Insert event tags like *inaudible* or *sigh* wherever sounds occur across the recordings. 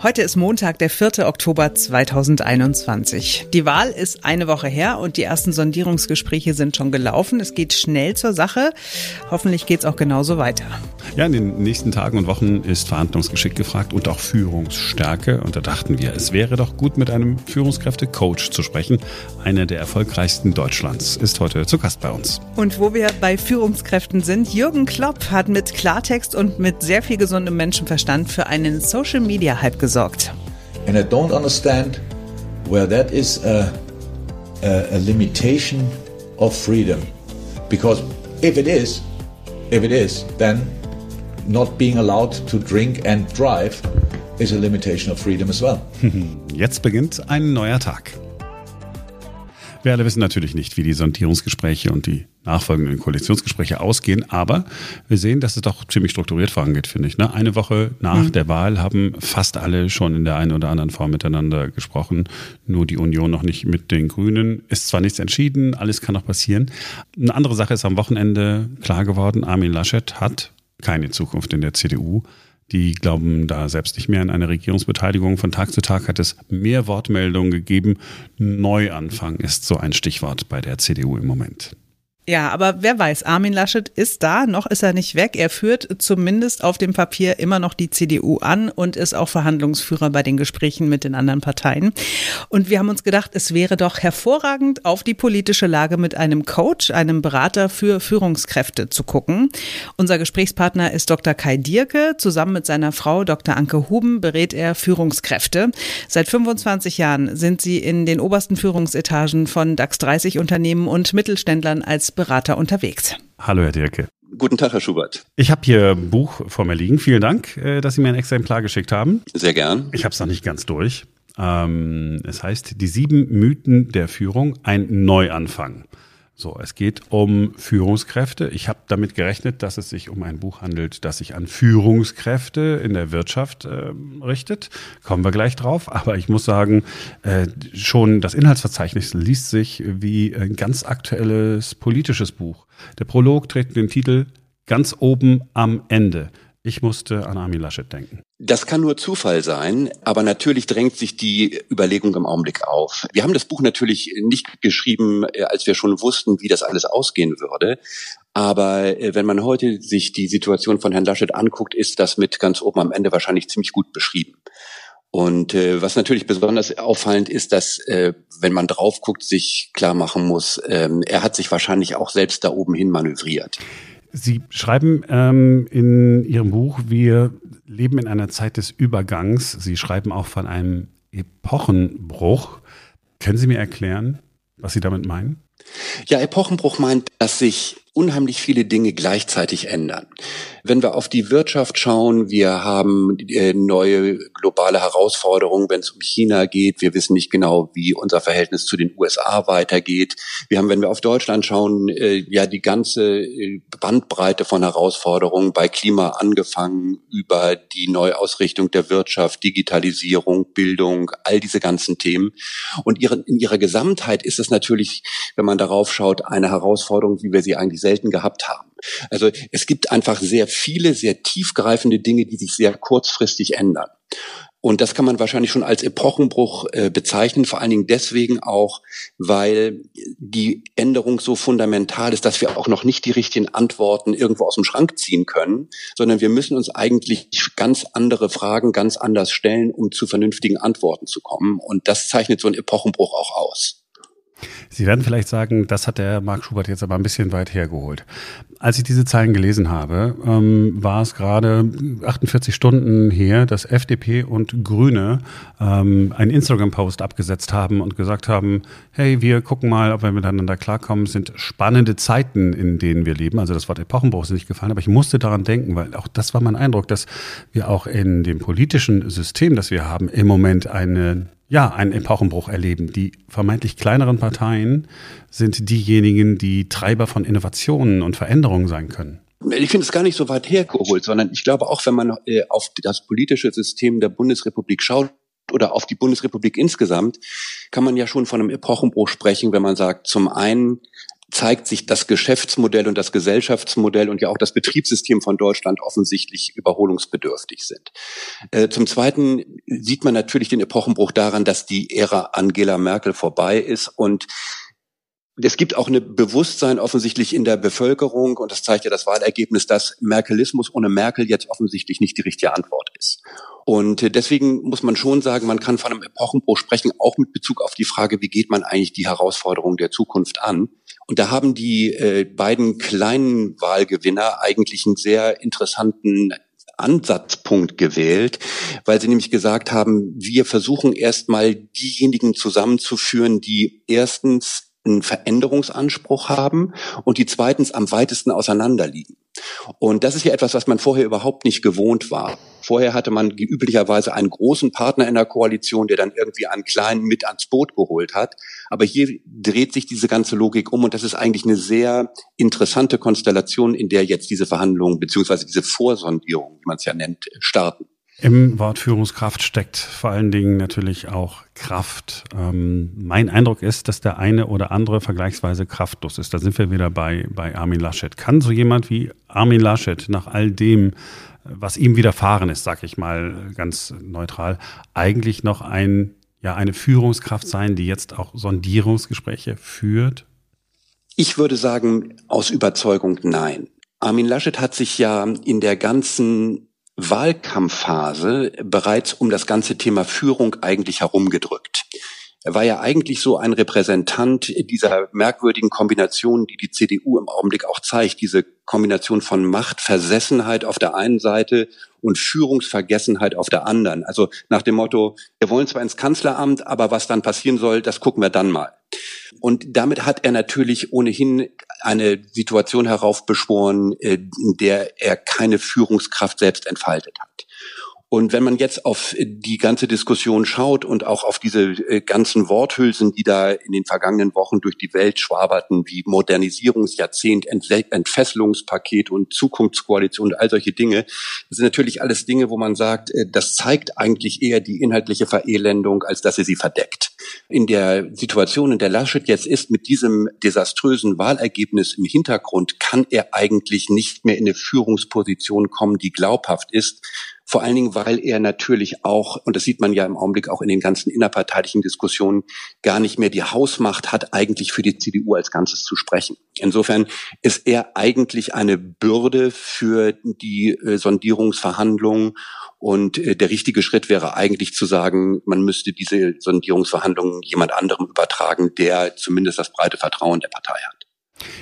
Heute ist Montag, der 4. Oktober 2021. Die Wahl ist eine Woche her und die ersten Sondierungsgespräche sind schon gelaufen. Es geht schnell zur Sache. Hoffentlich geht es auch genauso weiter. Ja, in den nächsten Tagen und Wochen ist Verhandlungsgeschick gefragt und auch Führungsstärke. Und da dachten wir, es wäre doch gut, mit einem Führungskräfte-Coach zu sprechen. Einer der erfolgreichsten Deutschlands ist heute zu Gast bei uns. Und wo wir bei Führungskräften sind, Jürgen Klopp hat mit Klartext und mit sehr viel gesundem Menschenverstand für einen Social-Media-Hype gesorgt gesorgt. And I don't understand where that is a, a, a limitation of freedom. Because if it is, if it is, then not being allowed to drink and drive is a limitation of freedom as well. *laughs* Jetzt beginnt ein neuer Tag. Wir alle wissen natürlich nicht, wie die Sondierungsgespräche und die nachfolgenden Koalitionsgespräche ausgehen, aber wir sehen, dass es doch ziemlich strukturiert vorangeht, finde ich. Ne? Eine Woche nach mhm. der Wahl haben fast alle schon in der einen oder anderen Form miteinander gesprochen, nur die Union noch nicht mit den Grünen. Ist zwar nichts entschieden, alles kann noch passieren. Eine andere Sache ist am Wochenende klar geworden, Armin Laschet hat keine Zukunft in der CDU. Die glauben da selbst nicht mehr an eine Regierungsbeteiligung. Von Tag zu Tag hat es mehr Wortmeldungen gegeben. Neuanfang ist so ein Stichwort bei der CDU im Moment. Ja, aber wer weiß, Armin Laschet ist da, noch ist er nicht weg. Er führt zumindest auf dem Papier immer noch die CDU an und ist auch Verhandlungsführer bei den Gesprächen mit den anderen Parteien. Und wir haben uns gedacht, es wäre doch hervorragend, auf die politische Lage mit einem Coach, einem Berater für Führungskräfte zu gucken. Unser Gesprächspartner ist Dr. Kai Dierke. Zusammen mit seiner Frau Dr. Anke Huben berät er Führungskräfte. Seit 25 Jahren sind sie in den obersten Führungsetagen von DAX 30 Unternehmen und Mittelständlern als Berater unterwegs. Hallo, Herr Dirke. Guten Tag, Herr Schubert. Ich habe hier ein Buch vor mir liegen. Vielen Dank, äh, dass Sie mir ein Exemplar geschickt haben. Sehr gern. Ich habe es noch nicht ganz durch. Ähm, es heißt Die sieben Mythen der Führung, ein Neuanfang. So, es geht um Führungskräfte. Ich habe damit gerechnet, dass es sich um ein Buch handelt, das sich an Führungskräfte in der Wirtschaft äh, richtet. Kommen wir gleich drauf. Aber ich muss sagen, äh, schon das Inhaltsverzeichnis liest sich wie ein ganz aktuelles politisches Buch. Der Prolog trägt den Titel Ganz oben am Ende. Ich musste an Armin Laschet denken. Das kann nur Zufall sein, aber natürlich drängt sich die Überlegung im Augenblick auf. Wir haben das Buch natürlich nicht geschrieben, äh, als wir schon wussten, wie das alles ausgehen würde. Aber äh, wenn man heute sich die Situation von Herrn Laschet anguckt, ist das mit ganz oben am Ende wahrscheinlich ziemlich gut beschrieben. Und äh, was natürlich besonders auffallend ist, dass, äh, wenn man drauf guckt, sich klar machen muss, ähm, er hat sich wahrscheinlich auch selbst da oben hin manövriert. Sie schreiben ähm, in Ihrem Buch, wir leben in einer Zeit des Übergangs. Sie schreiben auch von einem Epochenbruch. Können Sie mir erklären, was Sie damit meinen? Ja, Epochenbruch meint, dass sich unheimlich viele Dinge gleichzeitig ändern. Wenn wir auf die Wirtschaft schauen, wir haben äh, neue globale Herausforderungen, wenn es um China geht. Wir wissen nicht genau, wie unser Verhältnis zu den USA weitergeht. Wir haben, wenn wir auf Deutschland schauen, äh, ja die ganze äh, Bandbreite von Herausforderungen bei Klima angefangen über die Neuausrichtung der Wirtschaft, Digitalisierung, Bildung, all diese ganzen Themen. Und in ihrer Gesamtheit ist es natürlich, wenn man darauf schaut, eine Herausforderung, wie wir sie eigentlich selten gehabt haben. Also es gibt einfach sehr viele, sehr tiefgreifende Dinge, die sich sehr kurzfristig ändern. Und das kann man wahrscheinlich schon als Epochenbruch äh, bezeichnen, vor allen Dingen deswegen auch, weil die Änderung so fundamental ist, dass wir auch noch nicht die richtigen Antworten irgendwo aus dem Schrank ziehen können, sondern wir müssen uns eigentlich ganz andere Fragen ganz anders stellen, um zu vernünftigen Antworten zu kommen. Und das zeichnet so ein Epochenbruch auch aus. Sie werden vielleicht sagen, das hat der Marc Schubert jetzt aber ein bisschen weit hergeholt. Als ich diese Zeilen gelesen habe, ähm, war es gerade 48 Stunden her, dass FDP und Grüne ähm, einen Instagram-Post abgesetzt haben und gesagt haben, hey, wir gucken mal, ob wir miteinander klarkommen. Es sind spannende Zeiten, in denen wir leben. Also das Wort Epochenbruch ist nicht gefallen, aber ich musste daran denken, weil auch das war mein Eindruck, dass wir auch in dem politischen System, das wir haben, im Moment eine ja, einen Epochenbruch erleben. Die vermeintlich kleineren Parteien sind diejenigen, die Treiber von Innovationen und Veränderungen sein können. Ich finde es gar nicht so weit hergeholt, sondern ich glaube auch, wenn man äh, auf das politische System der Bundesrepublik schaut, oder auf die Bundesrepublik insgesamt, kann man ja schon von einem Epochenbruch sprechen, wenn man sagt, zum einen zeigt sich das Geschäftsmodell und das Gesellschaftsmodell und ja auch das Betriebssystem von Deutschland offensichtlich überholungsbedürftig sind. Äh, zum Zweiten sieht man natürlich den Epochenbruch daran, dass die Ära Angela Merkel vorbei ist und es gibt auch ein Bewusstsein offensichtlich in der Bevölkerung, und das zeigt ja das Wahlergebnis, dass Merkelismus ohne Merkel jetzt offensichtlich nicht die richtige Antwort. Und deswegen muss man schon sagen, man kann von einem Epochenbruch sprechen, auch mit Bezug auf die Frage, wie geht man eigentlich die Herausforderungen der Zukunft an. Und da haben die äh, beiden kleinen Wahlgewinner eigentlich einen sehr interessanten Ansatzpunkt gewählt, weil sie nämlich gesagt haben, wir versuchen erstmal diejenigen zusammenzuführen, die erstens einen Veränderungsanspruch haben und die zweitens am weitesten auseinanderliegen. Und das ist ja etwas, was man vorher überhaupt nicht gewohnt war. Vorher hatte man üblicherweise einen großen Partner in der Koalition, der dann irgendwie einen kleinen mit ans Boot geholt hat. Aber hier dreht sich diese ganze Logik um und das ist eigentlich eine sehr interessante Konstellation, in der jetzt diese Verhandlungen beziehungsweise diese Vorsondierung, wie man es ja nennt, starten. Im Wort Führungskraft steckt vor allen Dingen natürlich auch Kraft. Ähm, mein Eindruck ist, dass der eine oder andere vergleichsweise kraftlos ist. Da sind wir wieder bei, bei Armin Laschet. Kann so jemand wie Armin Laschet nach all dem, was ihm widerfahren ist, sag ich mal ganz neutral, eigentlich noch ein, ja, eine Führungskraft sein, die jetzt auch Sondierungsgespräche führt? Ich würde sagen, aus Überzeugung nein. Armin Laschet hat sich ja in der ganzen Wahlkampfphase bereits um das ganze Thema Führung eigentlich herumgedrückt. Er war ja eigentlich so ein Repräsentant dieser merkwürdigen Kombination, die die CDU im Augenblick auch zeigt. Diese Kombination von Machtversessenheit auf der einen Seite und Führungsvergessenheit auf der anderen. Also nach dem Motto, wir wollen zwar ins Kanzleramt, aber was dann passieren soll, das gucken wir dann mal. Und damit hat er natürlich ohnehin eine Situation heraufbeschworen, äh, in der er keine Führungskraft selbst entfaltet hat. Und wenn man jetzt auf die ganze Diskussion schaut und auch auf diese äh, ganzen Worthülsen, die da in den vergangenen Wochen durch die Welt schwaberten, wie Modernisierungsjahrzehnt, Entfesselungspaket und Zukunftskoalition und all solche Dinge, das sind natürlich alles Dinge, wo man sagt, äh, das zeigt eigentlich eher die inhaltliche Verelendung, als dass sie sie verdeckt. In der Situation, in der Laschet jetzt ist, mit diesem desaströsen Wahlergebnis im Hintergrund, kann er eigentlich nicht mehr in eine Führungsposition kommen, die glaubhaft ist vor allen Dingen, weil er natürlich auch, und das sieht man ja im Augenblick auch in den ganzen innerparteilichen Diskussionen, gar nicht mehr die Hausmacht hat, eigentlich für die CDU als Ganzes zu sprechen. Insofern ist er eigentlich eine Bürde für die äh, Sondierungsverhandlungen. Und äh, der richtige Schritt wäre eigentlich zu sagen, man müsste diese Sondierungsverhandlungen jemand anderem übertragen, der zumindest das breite Vertrauen der Partei hat.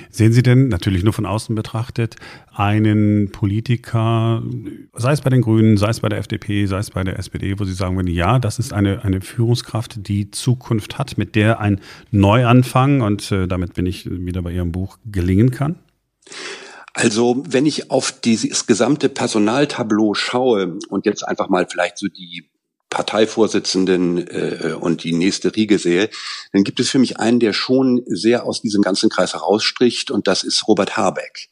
Sehen Sie denn, natürlich nur von außen betrachtet, einen Politiker, sei es bei den Grünen, sei es bei der FDP, sei es bei der SPD, wo Sie sagen würden, ja, das ist eine, eine Führungskraft, die Zukunft hat, mit der ein Neuanfang, und äh, damit bin ich wieder bei Ihrem Buch, gelingen kann? Also, wenn ich auf dieses gesamte Personaltableau schaue und jetzt einfach mal vielleicht so die Parteivorsitzenden äh, und die nächste Riege sehe, dann gibt es für mich einen, der schon sehr aus diesem ganzen Kreis herausstricht und das ist Robert Habeck.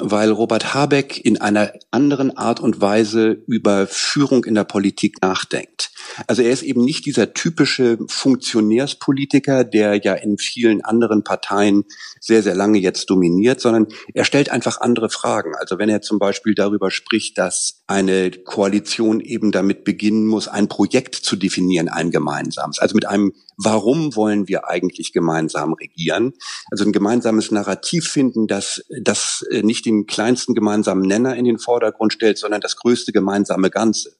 Weil Robert Habeck in einer anderen Art und Weise über Führung in der Politik nachdenkt. Also er ist eben nicht dieser typische Funktionärspolitiker, der ja in vielen anderen Parteien sehr, sehr lange jetzt dominiert, sondern er stellt einfach andere Fragen. Also wenn er zum Beispiel darüber spricht, dass eine Koalition eben damit beginnen muss, ein Projekt zu definieren, ein gemeinsames, also mit einem Warum wollen wir eigentlich gemeinsam regieren? Also ein gemeinsames Narrativ finden, das, das nicht den kleinsten gemeinsamen Nenner in den Vordergrund stellt, sondern das größte gemeinsame Ganze.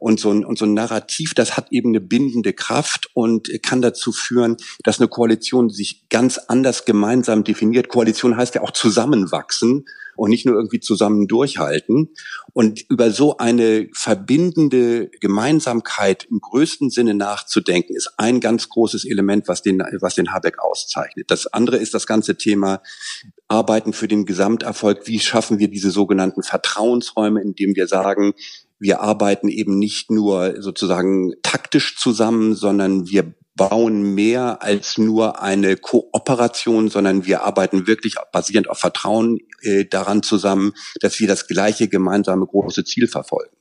Und so ein, und so ein Narrativ, das hat eben eine bindende Kraft und kann dazu führen, dass eine Koalition sich ganz anders gemeinsam definiert. Koalition heißt ja auch zusammenwachsen und nicht nur irgendwie zusammen durchhalten. Und über so eine verbindende Gemeinsamkeit im größten Sinne nachzudenken, ist ein ganz großes Element, was den, was den Habeck auszeichnet. Das andere ist das ganze Thema Arbeiten für den Gesamterfolg. Wie schaffen wir diese sogenannten Vertrauensräume, indem wir sagen, wir arbeiten eben nicht nur sozusagen taktisch zusammen, sondern wir bauen mehr als nur eine Kooperation, sondern wir arbeiten wirklich basierend auf Vertrauen äh, daran zusammen, dass wir das gleiche gemeinsame große Ziel verfolgen.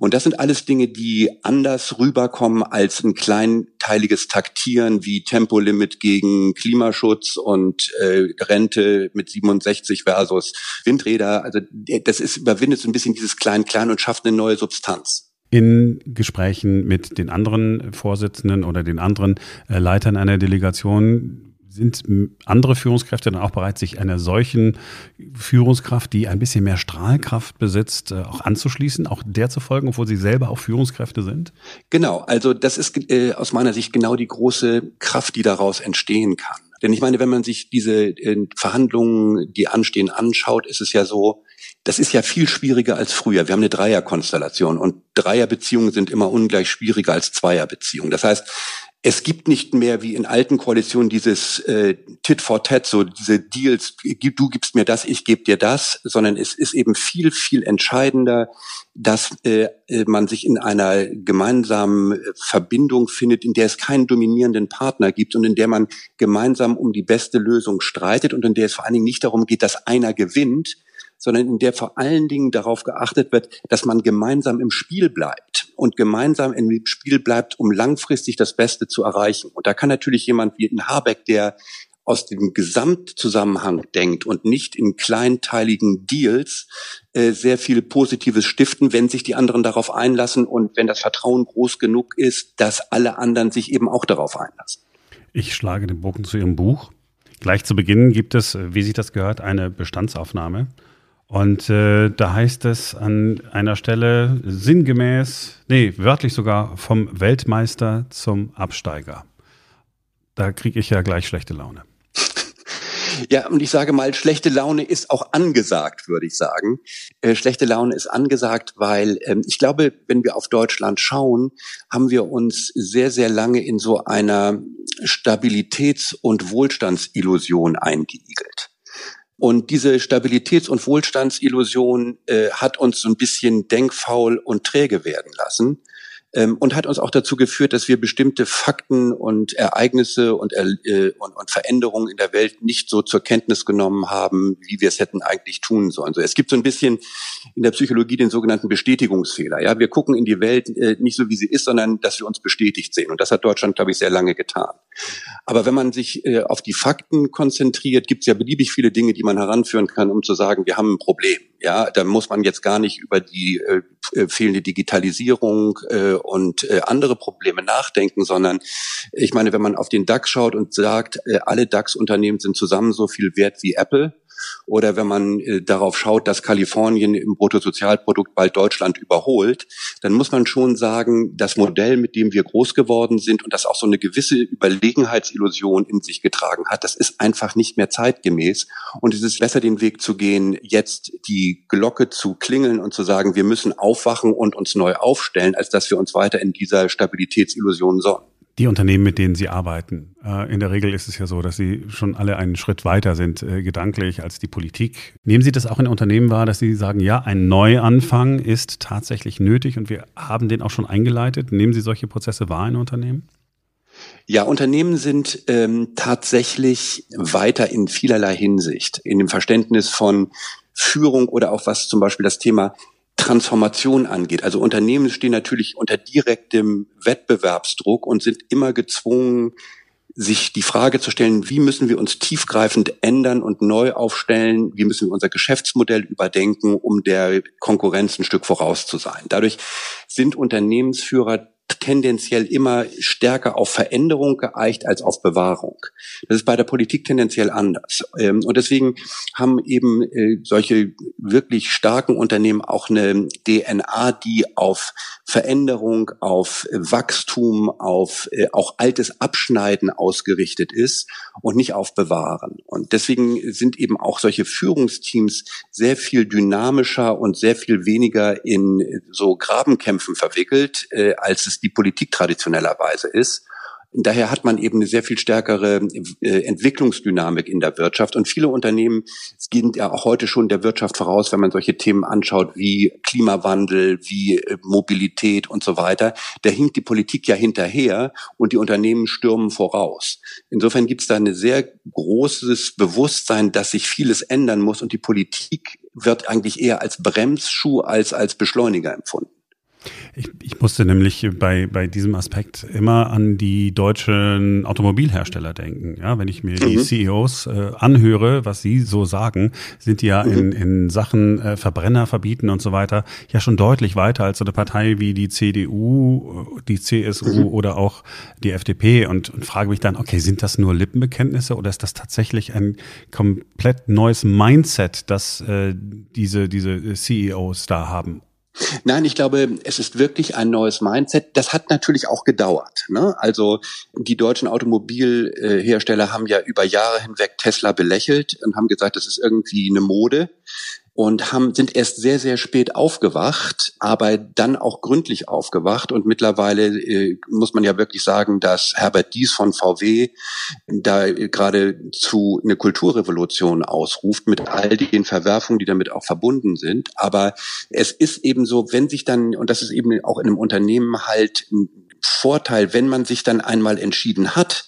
Und das sind alles Dinge, die anders rüberkommen als ein kleinteiliges Taktieren wie Tempolimit gegen Klimaschutz und äh, Rente mit 67 versus Windräder. Also das ist überwindet so ein bisschen dieses Klein-Klein und schafft eine neue Substanz in Gesprächen mit den anderen Vorsitzenden oder den anderen äh, Leitern einer Delegation sind andere Führungskräfte dann auch bereit, sich einer solchen Führungskraft, die ein bisschen mehr Strahlkraft besitzt, äh, auch anzuschließen, auch der zu folgen, obwohl sie selber auch Führungskräfte sind? Genau, also das ist äh, aus meiner Sicht genau die große Kraft, die daraus entstehen kann. Denn ich meine, wenn man sich diese äh, Verhandlungen, die anstehen, anschaut, ist es ja so, das ist ja viel schwieriger als früher. Wir haben eine Dreierkonstellation und Dreierbeziehungen sind immer ungleich schwieriger als Zweierbeziehungen. Das heißt, es gibt nicht mehr wie in alten Koalitionen dieses äh, Tit for Tat, so diese Deals, du gibst mir das, ich gebe dir das, sondern es ist eben viel, viel entscheidender, dass äh, äh, man sich in einer gemeinsamen Verbindung findet, in der es keinen dominierenden Partner gibt und in der man gemeinsam um die beste Lösung streitet und in der es vor allen Dingen nicht darum geht, dass einer gewinnt, sondern in der vor allen Dingen darauf geachtet wird, dass man gemeinsam im Spiel bleibt und gemeinsam im Spiel bleibt, um langfristig das Beste zu erreichen. Und da kann natürlich jemand wie ein Habeck, der aus dem Gesamtzusammenhang denkt und nicht in kleinteiligen Deals äh, sehr viel Positives stiften, wenn sich die anderen darauf einlassen und wenn das Vertrauen groß genug ist, dass alle anderen sich eben auch darauf einlassen. Ich schlage den Bogen zu Ihrem Buch. Gleich zu Beginn gibt es, wie sich das gehört, eine Bestandsaufnahme. Und äh, da heißt es an einer Stelle sinngemäß, nee, wörtlich sogar vom Weltmeister zum Absteiger. Da kriege ich ja gleich schlechte Laune. *laughs* Ja, und ich sage mal, schlechte Laune ist auch angesagt, würde ich sagen. Äh, schlechte Laune ist angesagt, weil ähm, ich glaube, wenn wir auf Deutschland schauen, haben wir uns sehr, sehr lange in so einer Stabilitäts- und Wohlstandsillusion eingeigelt. Und diese Stabilitäts- und Wohlstandsillusion äh, hat uns so ein bisschen denkfaul und träge werden lassen ähm, und hat uns auch dazu geführt, dass wir bestimmte Fakten und Ereignisse und, äh, und, und Veränderungen in der Welt nicht so zur Kenntnis genommen haben, wie wir es hätten eigentlich tun sollen. So, es gibt so ein bisschen in der Psychologie den sogenannten Bestätigungsfehler. Ja, wir gucken in die Welt äh, nicht so, wie sie ist, sondern dass wir uns bestätigt sehen. Und das hat Deutschland, glaube ich, sehr lange getan. Aber wenn man sich äh, auf die Fakten konzentriert, gibt es ja beliebig viele Dinge, die man heranführen kann, um zu sagen, wir haben ein Problem. Ja, da muss man jetzt gar nicht über die äh, äh, fehlende Digitalisierung äh, und äh, andere Probleme nachdenken, sondern ich meine, wenn man auf den DAX schaut und sagt, äh, alle DAX-Unternehmen sind zusammen so viel wert wie Apple, oder wenn man äh, darauf schaut, dass Kalifornien im Bruttosozialprodukt bald Deutschland überholt, dann muss man schon sagen, das Modell, mit dem wir groß geworden sind und das auch so eine gewisse Überlegenheitsillusion in sich getragen hat, das ist einfach nicht mehr zeitgemäß. Und es ist besser, den Weg zu gehen, jetzt die Glocke zu klingeln und zu sagen, wir müssen aufwachen und uns neu aufstellen, als dass wir uns weiter in dieser Stabilitätsillusion sonnen die Unternehmen, mit denen Sie arbeiten. Äh, in der Regel ist es ja so, dass Sie schon alle einen Schritt weiter sind, äh, gedanklich, als die Politik. Nehmen Sie das auch in Unternehmen wahr, dass Sie sagen, ja, ein Neuanfang ist tatsächlich nötig und wir haben den auch schon eingeleitet? Nehmen Sie solche Prozesse wahr in Unternehmen? Ja, Unternehmen sind ähm, tatsächlich weiter in vielerlei Hinsicht, in dem Verständnis von Führung oder auch was zum Beispiel das Thema Transformation angeht. Also Unternehmen stehen natürlich unter direktem Wettbewerbsdruck und sind immer gezwungen, sich die Frage zu stellen, wie müssen wir uns tiefgreifend ändern und neu aufstellen, wie müssen wir unser Geschäftsmodell überdenken, um der Konkurrenz ein Stück voraus zu sein. Dadurch sind Unternehmensführer tendenziell immer stärker auf Veränderung geeicht als auf Bewahrung. Das ist bei der Politik tendenziell anders. Ähm, und deswegen haben eben äh, solche wirklich starken Unternehmen auch eine DNA, die auf Veränderung, auf Wachstum, auf äh, auch altes Abschneiden ausgerichtet ist und nicht auf Bewahren. Und deswegen sind eben auch solche Führungsteams sehr viel dynamischer und sehr viel weniger in so Grabenkämpfen verwickelt, äh, als es die Politik traditionellerweise ist. Daher hat man eben eine sehr viel stärkere äh, Entwicklungsdynamik in der Wirtschaft. Und viele Unternehmen gehen ja auch heute schon der Wirtschaft voraus, wenn man solche Themen anschaut wie Klimawandel, wie äh, Mobilität und so weiter. Da hinkt die Politik ja hinterher und die Unternehmen stürmen voraus. Insofern gibt es da ein sehr großes Bewusstsein, dass sich vieles ändern muss und die Politik wird eigentlich eher als Bremsschuh als als Beschleuniger empfunden. Ich, ich musste nämlich bei, bei diesem Aspekt immer an die deutschen Automobilhersteller denken. Ja, wenn ich mir die mhm. CEOs äh, anhöre, was sie so sagen, sind die ja mhm. in, in Sachen äh, Verbrenner verbieten und so weiter ja schon deutlich weiter als so eine Partei wie die CDU, die CSU mhm. oder auch die FDP und, und frage mich dann, okay, sind das nur Lippenbekenntnisse oder ist das tatsächlich ein komplett neues Mindset, das äh, diese, diese CEOs da haben? Nein, ich glaube, es ist wirklich ein neues Mindset. Das hat natürlich auch gedauert. Ne? Also die deutschen Automobilhersteller haben ja über Jahre hinweg Tesla belächelt und haben gesagt, das ist irgendwie eine Mode und haben, sind erst sehr, sehr spät aufgewacht, aber dann auch gründlich aufgewacht. Und mittlerweile äh, muss man ja wirklich sagen, dass Herbert Dies von VW da gerade zu eine Kulturrevolution ausruft mit all den Verwerfungen, die damit auch verbunden sind. Aber es ist eben so, wenn sich dann, und das ist eben auch in einem Unternehmen halt Vorteil, wenn man sich dann einmal entschieden hat,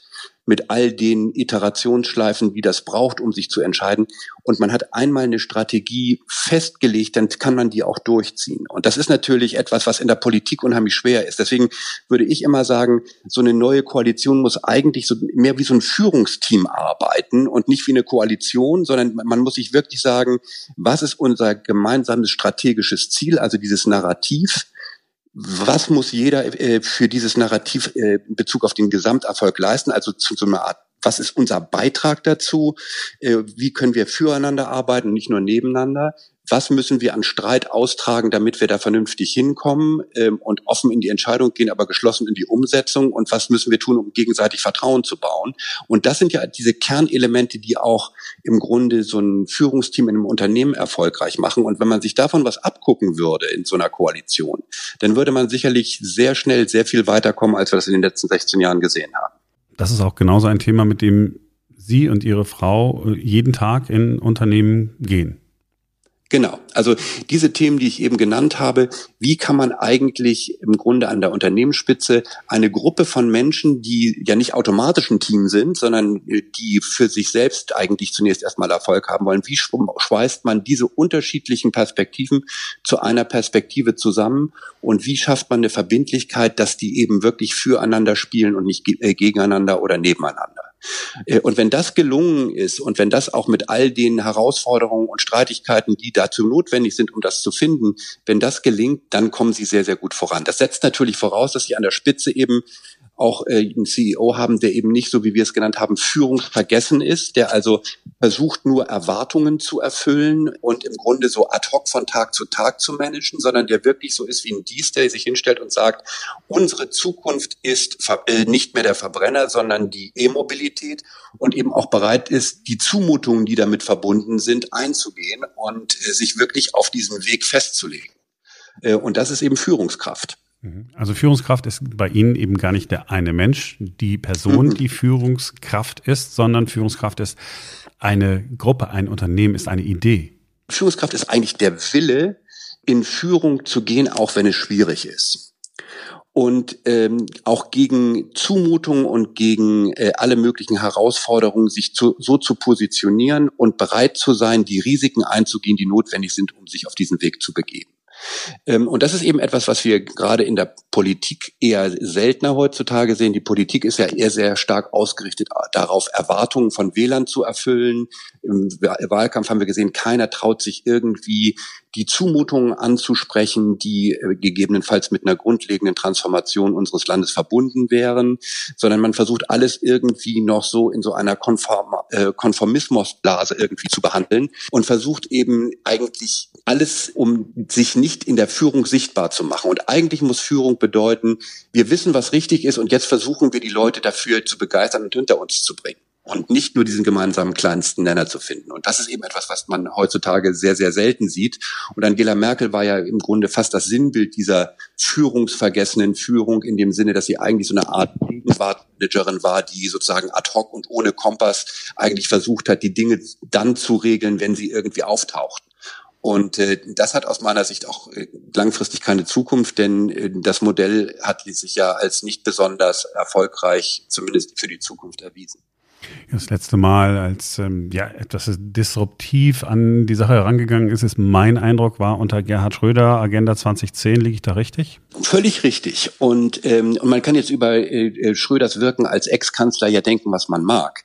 mit all den Iterationsschleifen, wie das braucht, um sich zu entscheiden. Und man hat einmal eine Strategie festgelegt, dann kann man die auch durchziehen. Und das ist natürlich etwas, was in der Politik unheimlich schwer ist. Deswegen würde ich immer sagen, so eine neue Koalition muss eigentlich so mehr wie so ein Führungsteam arbeiten und nicht wie eine Koalition, sondern man muss sich wirklich sagen, was ist unser gemeinsames strategisches Ziel, also dieses Narrativ, was muss jeder äh, für dieses Narrativ äh, in Bezug auf den Gesamterfolg leisten, also zu so einer Art was ist unser Beitrag dazu? Äh, wie können wir füreinander arbeiten, nicht nur nebeneinander? Was müssen wir an Streit austragen, damit wir da vernünftig hinkommen ähm, und offen in die Entscheidung gehen, aber geschlossen in die Umsetzung? Und was müssen wir tun, um gegenseitig Vertrauen zu bauen? Und das sind ja diese Kernelemente, die auch im Grunde so ein Führungsteam in einem Unternehmen erfolgreich machen. Und wenn man sich davon was abgucken würde in so einer Koalition, dann würde man sicherlich sehr schnell sehr viel weiterkommen, als wir das in den letzten 16 Jahren gesehen haben. Das ist auch genauso ein Thema, mit dem Sie und Ihre Frau äh, jeden Tag in Unternehmen gehen. Genau. Also diese Themen, die ich eben genannt habe, wie kann man eigentlich im Grunde an der Unternehmensspitze eine Gruppe von Menschen, die ja nicht automatisch ein Team sind, sondern äh, die für sich selbst eigentlich zunächst erstmal Erfolg haben wollen, wie schweißt man diese unterschiedlichen Perspektiven zu einer Perspektive zusammen und wie schafft man eine Verbindlichkeit, dass die eben wirklich füreinander spielen und nicht äh, gegeneinander oder nebeneinander? Äh, und wenn das gelungen ist und wenn das auch mit all den Herausforderungen und Streitigkeiten, die dazu notwendig sind, um das zu finden, wenn das gelingt, dann kommen sie sehr, sehr gut voran. Das setzt natürlich voraus, dass sie an der Spitze eben auch äh, einen CEO haben, der eben nicht, so wie wir es genannt haben, führungsvergessen ist, der also versucht nur Erwartungen zu erfüllen und im Grunde so ad hoc von Tag zu Tag zu managen, sondern der wirklich so ist wie ein Dies, der sich hinstellt und sagt, unsere Zukunft ist äh, nicht mehr der Verbrenner, sondern die E-Mobilität und eben auch bereit ist, die Zumutungen, die damit verbunden sind, einzugehen und äh, sich wirklich auf diesen Weg festzulegen. Äh, und das ist eben Führungskraft. Mhm. Also Führungskraft ist bei Ihnen eben gar nicht der eine Mensch, die Person, mhm. die Führungskraft ist, sondern Führungskraft ist eine Gruppe, ein Unternehmen, ist eine Idee. Führungskraft ist eigentlich der Wille, in Führung zu gehen, auch wenn es schwierig ist. Und ähm, auch gegen Zumutungen und gegen äh, alle möglichen Herausforderungen sich zu, so zu positionieren und bereit zu sein, die Risiken einzugehen, die notwendig sind, um sich auf diesen Weg zu begeben. Ähm, und das ist eben etwas, was wir gerade in der Politik eher seltener heutzutage sehen. Die Politik ist ja eher sehr stark ausgerichtet darauf, Erwartungen von Wählern zu erfüllen. Im Wahlkampf haben wir gesehen, keiner traut sich irgendwie die Zumutungen anzusprechen, die äh, gegebenenfalls mit einer grundlegenden Transformation unseres Landes verbunden wären, sondern man versucht alles irgendwie noch so in so einer Konform äh, Konformismusblase irgendwie zu behandeln und versucht eben eigentlich alles, um sich nicht in der Führung sichtbar zu machen. Und eigentlich muss Führung bedeuten, wir wissen, was richtig ist und jetzt versuchen wir die Leute dafür zu begeistern und hinter uns zu bringen. und nicht nur diesen gemeinsamen kleinsten Nenner zu finden. Und das ist eben etwas, was man heutzutage sehr, sehr selten sieht. Und Angela Merkel war ja im Grunde fast das Sinnbild dieser führungsvergessenen Führung in dem Sinne, dass sie eigentlich so eine Art Gegenwartmanagerin war, die sozusagen ad hoc und ohne Kompass eigentlich versucht hat, die Dinge dann zu regeln, wenn sie irgendwie auftauchten. Und äh, das hat aus meiner Sicht auch äh, langfristig keine Zukunft, denn äh, das Modell hat sich ja als nicht besonders erfolgreich, zumindest für die Zukunft, erwiesen. Das letzte Mal, als ähm, ja etwas disruptiv an die Sache herangegangen ist, ist mein Eindruck, war unter Gerhard Schröder Agenda 2010. Liege ich da richtig? Völlig richtig. Und, ähm, und man kann jetzt über äh, äh, Schröders Wirken als Ex-Kanzler ja denken, was man mag.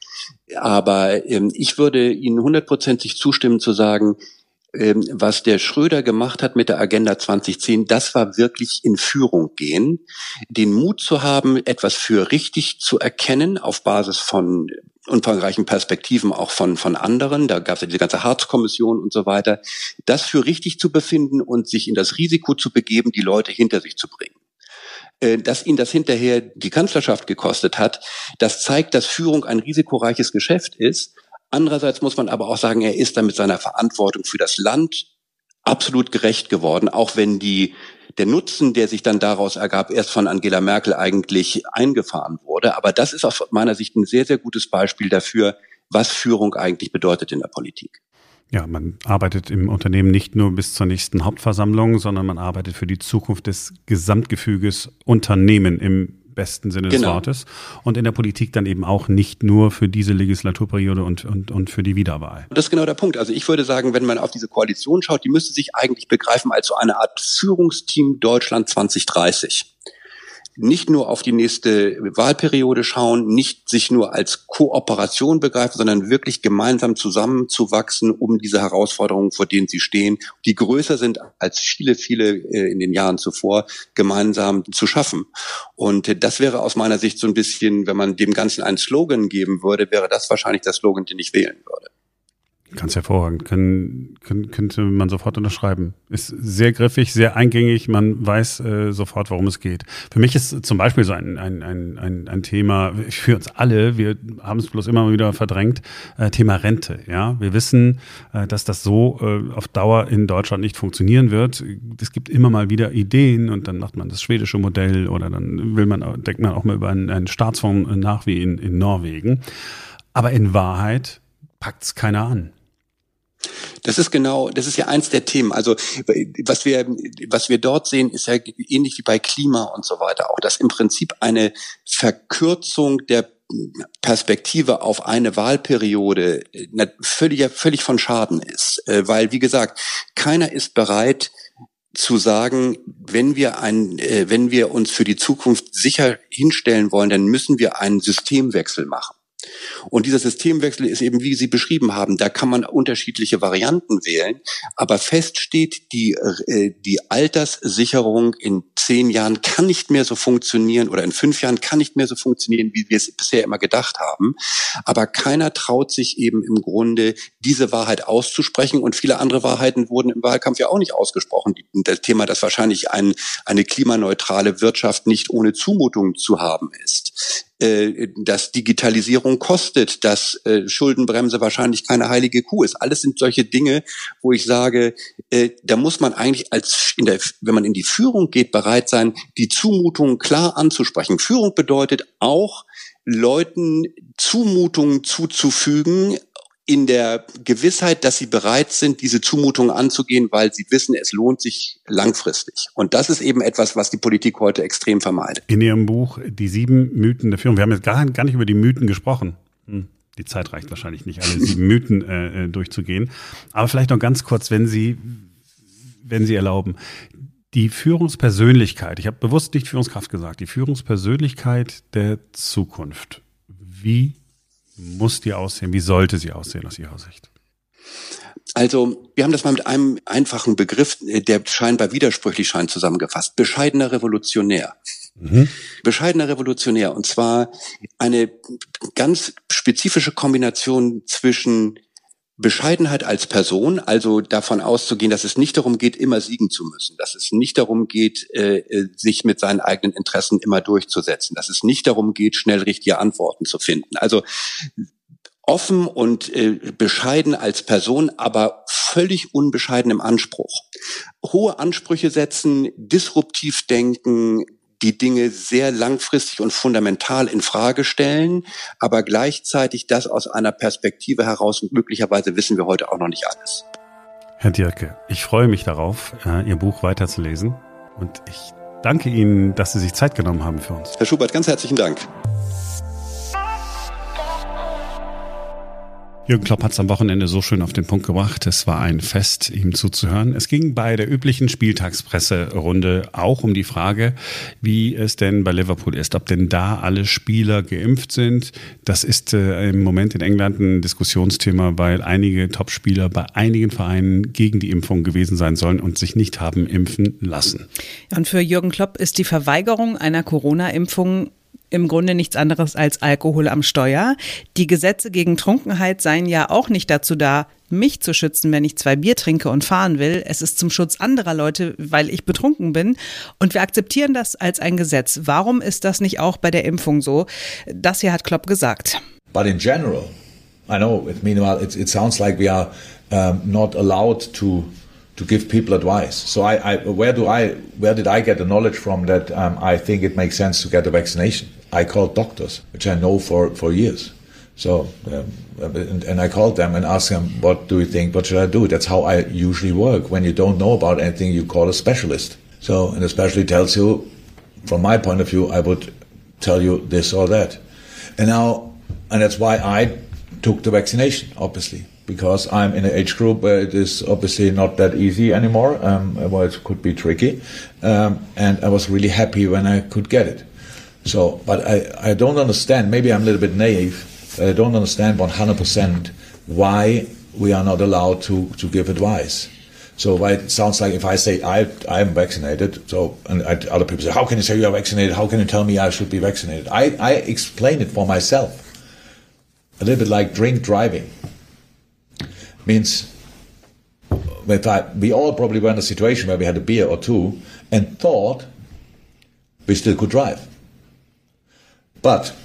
Aber ähm, ich würde Ihnen hundertprozentig zustimmen zu sagen, was der Schröder gemacht hat mit der Agenda 2010, das war wirklich in Führung gehen, den Mut zu haben, etwas für richtig zu erkennen auf Basis von umfangreichen Perspektiven auch von, von anderen. Da gab es ja diese ganze Harz-Kommission und so weiter. Das für richtig zu befinden und sich in das Risiko zu begeben, die Leute hinter sich zu bringen äh, dass ihn das hinterher die Kanzlerschaft gekostet hat, das zeigt, dass Führung ein risikoreiches Geschäft ist Andererseits muss man aber auch sagen, er ist dann mit seiner Verantwortung für das Land absolut gerecht geworden, auch wenn die der Nutzen, der sich dann daraus ergab, erst von Angela Merkel eigentlich eingefahren wurde. Aber das ist aus meiner Sicht ein sehr, sehr gutes Beispiel dafür, was Führung eigentlich bedeutet in der Politik. Ja, man arbeitet im Unternehmen nicht nur bis zur nächsten Hauptversammlung, sondern man arbeitet für die Zukunft des Gesamtgefüges Unternehmen im besten Sinne genau. des Wortes. Und in der Politik dann eben auch nicht nur für diese Legislaturperiode und, und, und für die Wiederwahl. Das ist genau der Punkt. Also ich würde sagen, wenn man auf diese Koalition schaut, die müsste sich eigentlich begreifen als so eine Art Führungsteam Deutschland 2030 nicht nur auf die nächste Wahlperiode schauen, nicht sich nur als Kooperation begreifen, sondern wirklich gemeinsam zusammenzuwachsen, um diese Herausforderungen, vor denen sie stehen, die größer sind als viele, viele äh, in den Jahren zuvor, gemeinsam zu schaffen. Und das wäre aus meiner Sicht so ein bisschen, wenn man dem Ganzen einen Slogan geben würde, wäre das wahrscheinlich der Slogan, den ich wählen würde. Ganz hervorragend. Können, können, könnte man sofort unterschreiben. Ist sehr griffig, sehr eingängig. Man weiß äh, sofort, worum es geht. Für mich ist zum Beispiel so ein, ein, ein, ein, ein Thema, für uns alle, wir haben es bloß immer wieder verdrängt, äh, Thema Rente. Ja, Wir wissen, äh, dass das so äh, auf Dauer in Deutschland nicht funktionieren wird. Es gibt immer mal wieder Ideen und dann macht man das schwedische Modell oder dann will man, denkt man auch mal über einen, einen Staatsfonds nach wie in, in Norwegen. Aber in Wahrheit packt es keiner an. Das ist genau, das ist ja eins der Themen. Also was wir, was wir dort sehen, ist ja ähnlich wie bei Klima und so weiter auch, dass im Prinzip eine Verkürzung der Perspektive auf eine Wahlperiode völlig, völlig von Schaden ist. Äh, weil, wie gesagt, keiner ist bereit, zu sagen, wenn wir ein, äh, wenn wir uns für die Zukunft sicher hinstellen wollen, dann müssen wir einen Systemwechsel machen. Und dieser Systemwechsel ist eben, wie Sie beschrieben haben, da kann man unterschiedliche Varianten wählen, aber fest steht, die, äh, die Alterssicherung in zehn Jahren kann nicht mehr so funktionieren oder in fünf Jahren kann nicht mehr so funktionieren, wie wir es bisher immer gedacht haben. Aber keiner traut sich eben im Grunde, diese Wahrheit auszusprechen und viele andere Wahrheiten wurden im Wahlkampf ja auch nicht ausgesprochen. Das Thema, dass wahrscheinlich ein, eine klimaneutrale Wirtschaft nicht ohne Zumutung zu haben ist äh, dass Digitalisierung kostet, dass äh, Schuldenbremse wahrscheinlich keine heilige Kuh ist. Alles sind solche Dinge, wo ich sage, äh, da muss man eigentlich als in der, wenn man in die Führung geht, bereit sein, die Zumutungen klar anzusprechen. Führung bedeutet auch Leuten Zumutungen zuzufügen, in der Gewissheit, dass sie bereit sind, diese Zumutung anzugehen, weil sie wissen, es lohnt sich langfristig. Und das ist eben etwas, was die Politik heute extrem vermeidet. In Ihrem Buch Die sieben Mythen der Führung, wir haben jetzt gar, gar nicht über die Mythen gesprochen. Die Zeit reicht wahrscheinlich nicht, alle sieben Mythen äh, äh, durchzugehen. Aber vielleicht noch ganz kurz, wenn Sie, wenn Sie erlauben. Die Führungspersönlichkeit, ich habe bewusst nicht Führungskraft gesagt, die Führungspersönlichkeit der Zukunft. Wie muss die aussehen? Wie sollte sie aussehen aus Ihrer Sicht? Also, wir haben das mal mit einem einfachen Begriff, äh, der scheinbar widersprüchlich scheint, zusammengefasst. Bescheidener Revolutionär. Mhm. Bescheidener Revolutionär. Und zwar eine ganz spezifische Kombination zwischen Bescheidenheit als Person, also davon auszugehen, dass es nicht darum geht, immer siegen zu müssen, dass es nicht darum geht, äh, äh, sich mit seinen eigenen Interessen immer durchzusetzen, dass es nicht darum geht, schnell richtige Antworten zu finden. Also offen und äh, bescheiden als Person, aber völlig unbescheiden im Anspruch. Hohe Ansprüche setzen, disruptiv denken, die Dinge sehr langfristig und fundamental in Frage stellen, aber gleichzeitig das aus einer Perspektive heraus und möglicherweise wissen wir heute auch noch nicht alles. Herr Dirke, ich freue mich darauf, äh, Ihr Buch weiterzulesen und ich danke Ihnen, dass Sie sich Zeit genommen haben für uns. Herr Schubert, ganz herzlichen Dank. Jürgen Klopp hat es am Wochenende so schön auf den Punkt gebracht. Es war ein Fest, ihm zuzuhören. Es ging bei der üblichen Spieltagspresserunde auch um die Frage, wie es denn bei Liverpool ist, ob denn da alle Spieler geimpft sind. Das ist äh, im Moment in England ein Diskussionsthema, weil einige Topspieler bei einigen Vereinen gegen die Impfung gewesen sein sollen und sich nicht haben impfen lassen. Und für Jürgen Klopp ist die Verweigerung einer Corona-Impfung im Grunde nichts anderes als Alkohol am Steuer. Die Gesetze gegen Trunkenheit seien ja auch nicht dazu da, mich zu schützen, wenn ich zwei Bier trinke und fahren will. Es ist zum Schutz anderer Leute, weil ich betrunken bin. Und wir akzeptieren das als ein Gesetz. Warum ist das nicht auch bei der Impfung so? Das hier hat Klopp gesagt. But in general, I know, it, meanwhile, it, it sounds like we are um, not allowed to to give people advice. So I, I, where do I, where did I get the knowledge from that um, I think it makes sense to get a vaccination? I called doctors, which I know for, for years. So, um, and, and, I called them and asked them, what do you think? What should I do? That's how I usually work. When you don't know about anything, you call a specialist. So, and the specialist tells you, from my point of view, I would tell you this or that. And now, and that's why I took the vaccination, obviously, because I'm in an age group where it is obviously not that easy anymore, um, well, it could be tricky. Um, and I was really happy when I could get it. So, but I, I don't understand, maybe I'm a little bit naive, I don't understand 100% why we are not allowed to, to give advice. So why it sounds like if I say I I'm vaccinated, so and I, other people say, how can you say you are vaccinated? How can you tell me I should be vaccinated? I, I explain it for myself. A little bit like drink driving. Means if I, we all probably were in a situation where we had a beer or two and thought we still could drive. But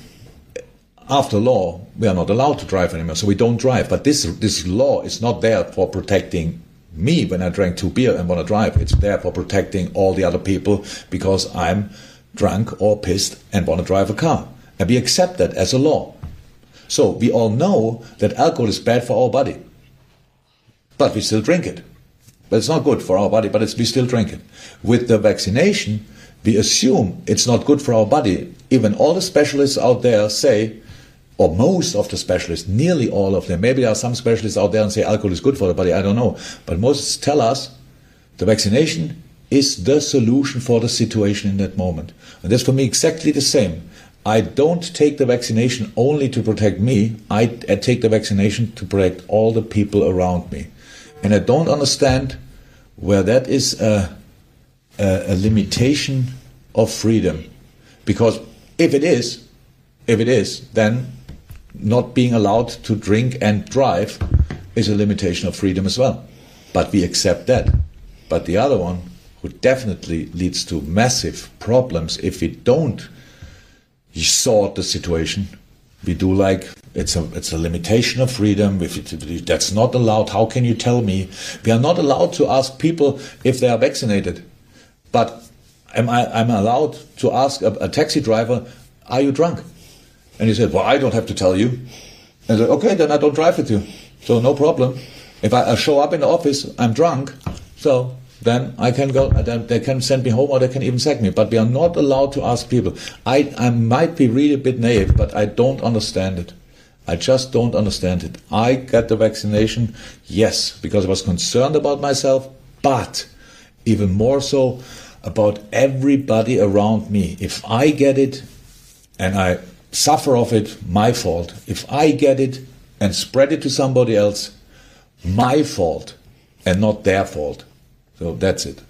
after law, we are not allowed to drive anymore, so we don't drive. But this this law is not there for protecting me when I drank two beer and want to drive. It's there for protecting all the other people because I'm drunk or pissed and want to drive a car. And we accept that as a law. So we all know that alcohol is bad for our body. But we still drink it. But it's not good for our body, but we still drink it. With the vaccination, we assume it's not good for our body. Even all the specialists out there say, or most of the specialists, nearly all of them, maybe there are some specialists out there and say alcohol is good for the body, I don't know. But most tell us the vaccination is the solution for the situation in that moment. And that's for me exactly the same. I don't take the vaccination only to protect me, I, I take the vaccination to protect all the people around me. And I don't understand where that is a a, a limitation of freedom. Because if it is, if it is, then not being allowed to drink and drive is a limitation of freedom as well. But we accept that. But the other one, who definitely leads to massive problems if we don't sort the situation, we do like it's a it's a limitation of freedom. If it, that's not allowed, how can you tell me? We are not allowed to ask people if they are vaccinated. But am I am allowed to ask a, a, taxi driver, "Are you drunk?" And he said, "Well, I don't have to tell you." And I said, "Okay, then I don't drive with you, so no problem. If I show up in the office, I'm drunk, so then I can go. Uh, then they can send me home, or they can even sack me. But we are not allowed to ask people. I I might be really a bit naive, but I don't understand it." I just don't understand it. I got the vaccination, yes, because I was concerned about myself, but even more so about everybody around me. If I get it and I suffer of it, my fault. If I get it and spread it to somebody else, my fault and not their fault. So that's it.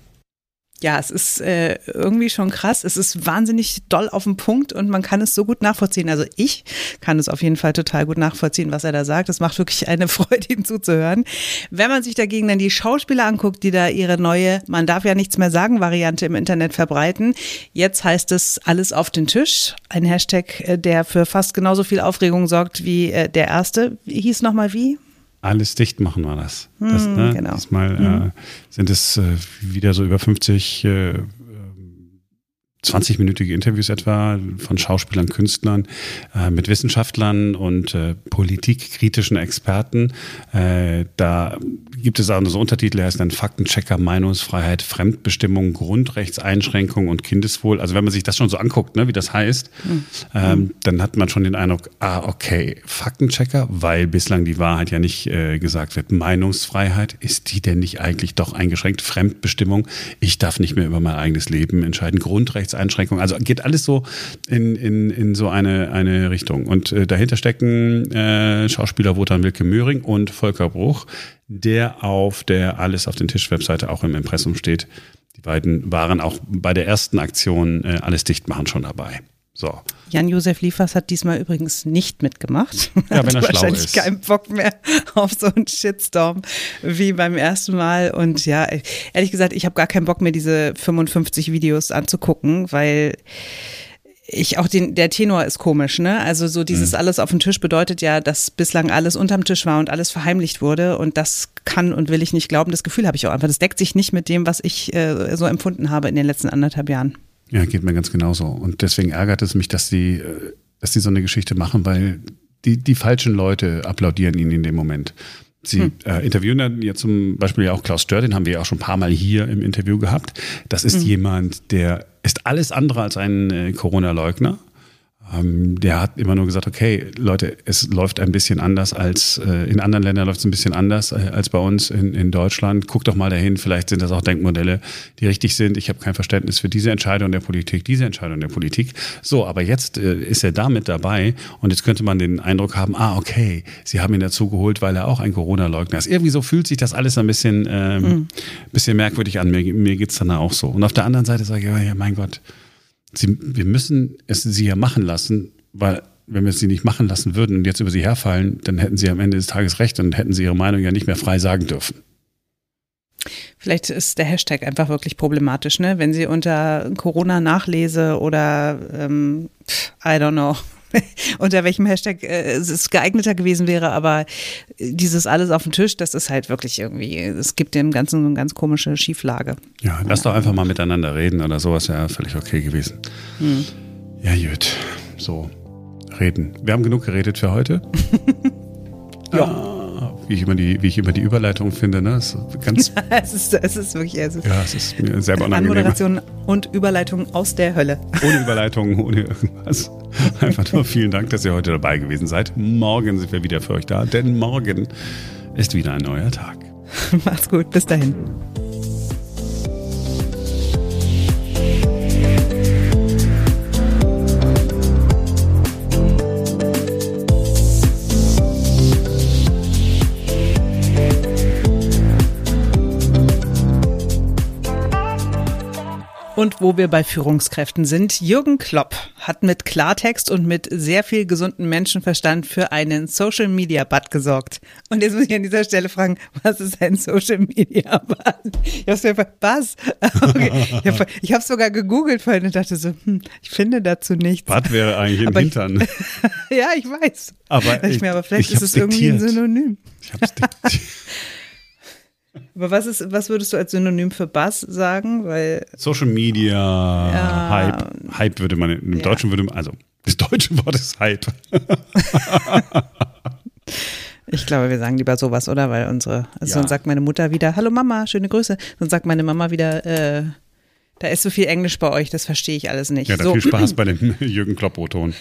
Ja, es ist äh, irgendwie schon krass. Es ist wahnsinnig doll auf den Punkt und man kann es so gut nachvollziehen. Also ich kann es auf jeden Fall total gut nachvollziehen, was er da sagt. Es macht wirklich eine *laughs* Freude, ihm zuzuhören. Wenn man sich dagegen dann die Schauspieler anguckt, die da ihre neue Man darf ja nichts mehr sagen Variante im Internet verbreiten. Jetzt heißt es alles auf den Tisch. Ein Hashtag, äh, der für fast genauso viel Aufregung sorgt wie äh, der erste. Hieß nochmal wie? Alles dicht machen war das. das hm, ne, genau. Diesmal hm. äh, sind es äh, wieder so über 50 äh, 20-minütige Interviews etwa von Schauspielern, Künstlern, äh, mit Wissenschaftlern und äh, politikkritischen Experten. Äh, da gibt es auch so Untertitel, er ist ein Faktenchecker, Meinungsfreiheit, Fremdbestimmung, Grundrechtseinschränkung und Kindeswohl. Also wenn man sich das schon so anguckt, ne, wie das heißt, mhm. ähm, dann hat man schon den Eindruck, ah, okay, Faktenchecker, weil bislang die Wahrheit ja nicht äh, gesagt wird. Meinungsfreiheit, ist die denn nicht eigentlich doch eingeschränkt? Fremdbestimmung, ich darf nicht mehr über mein eigenes Leben entscheiden. Grundrechts Grundrechtseinschränkungen. Also geht alles so in, in, in so eine, eine Richtung. Und äh, dahinter stecken äh, Schauspieler Wotan Wilke Möhring und Volker Bruch, der auf der Alles auf den Tisch Webseite auch im Impressum steht. Die beiden waren auch bei der ersten Aktion äh, Alles dicht machen schon dabei. So. Jan-Josef Liefers hat diesmal übrigens nicht mitgemacht. Ja, wenn er wahrscheinlich ist. keinen Bock mehr auf so einen Shitstorm wie beim ersten Mal. Und ja, ehrlich gesagt, ich habe gar keinen Bock mehr, diese 55 Videos anzugucken, weil ich auch den, der Tenor ist komisch, ne? Also so dieses mhm. alles auf dem Tisch bedeutet ja, dass bislang alles unterm Tisch war und alles verheimlicht wurde. Und das kann und will ich nicht glauben. Das Gefühl habe ich auch einfach. Das deckt sich nicht mit dem, was ich äh, so empfunden habe in den letzten anderthalb Jahren. Ja, geht mir ganz genauso. Und deswegen ärgert es mich, dass die, äh, dass die so eine Geschichte machen, weil die, die falschen Leute applaudieren ihnen in dem Moment. Sie hm. äh, interviewen dann ja zum Beispiel ja auch Klaus Stör, den haben wir ja auch schon ein paar Mal hier im Interview gehabt. Das ist hm. jemand, der ist alles andere als ein äh, Corona-Leugner. Ähm, der hat immer nur gesagt, okay, Leute, es läuft ein bisschen anders als äh, in anderen Ländern läuft es ein bisschen anders äh, als bei uns in, in Deutschland. Guck doch mal dahin, vielleicht sind das auch Denkmodelle, die richtig sind. Ich habe kein Verständnis für diese Entscheidung der Politik, diese Entscheidung der Politik. So, aber jetzt äh, ist er damit dabei und jetzt könnte man den Eindruck haben, ah, okay, sie haben ihn dazu geholt, weil er auch ein Corona-Leugner ist. Irgendwie so fühlt sich das alles ein bisschen, ähm, mhm. bisschen merkwürdig an. Mir, mir geht's dann auch so. Und auf der anderen Seite sage ich, ja, mein Gott, sie, wir müssen es sie ja machen lassen, weil wenn wir es sie nicht machen lassen würden und jetzt über sie herfallen, dann hätten sie am Ende des Tages recht und hätten sie ihre Meinung ja nicht mehr frei sagen dürfen. Vielleicht ist der Hashtag einfach wirklich problematisch, ne? Wenn sie unter Corona nachlese oder ähm, I don't know, *laughs* unter welchem Hashtag äh, es geeigneter gewesen wäre, aber dieses alles auf dem Tisch, das ist halt wirklich irgendwie, es gibt dem Ganzen so eine ganz komische Schieflage. Ja, lass doch einfach mal miteinander reden oder sowas, ja, völlig okay gewesen. Hm. Ja, gut, so, reden. Wir haben genug geredet für heute. *laughs* ja. Ah wie ich immer die, wie ich immer die Überleitung finde. Ne? Das ist ganz *laughs* es, ist, es ist wirklich, es ist ja, es ist mir selber unangenehm. Anmoderation und Überleitung aus der Hölle. Ohne Überleitung, ohne irgendwas. Einfach nur vielen Dank, dass ihr heute dabei gewesen seid. Morgen sind wir wieder für euch da, denn morgen ist wieder ein neuer Tag. *laughs* Macht's gut, bis dahin. Und wo wir bei Führungskräften sind, Jürgen Klopp hat mit Klartext und mit sehr viel gesunden Menschenverstand für einen Social Media Bad gesorgt. Und jetzt muss ich an dieser Stelle fragen, was ist ein Social Media Bad? Ich hab's mir was? *laughs* Okay. Ich habe sogar gegoogelt vorhin und dachte so, hm, ich finde dazu nichts. Bad wäre eigentlich im Hintern. *laughs* ja, ich weiß. Aber, ich, mir, aber vielleicht ist es irgendwie ein Synonym. Ich hab's. *laughs* Aber was ist, was würdest du als Synonym für Bass sagen? Weil Social Media, ja, Hype. Hype würde man, im ja. Deutschen würde man, also das deutsche Wort ist Hype. *laughs* ich glaube, wir sagen lieber sowas, oder? Weil unsere, also ja. sonst sagt meine Mutter wieder, hallo Mama, schöne Grüße. Sonst sagt meine Mama wieder, äh, da ist so viel Englisch bei euch, das verstehe ich alles nicht. Ja, dann so. viel Spaß *laughs* bei dem *laughs* Jürgen Klopp-O-Ton.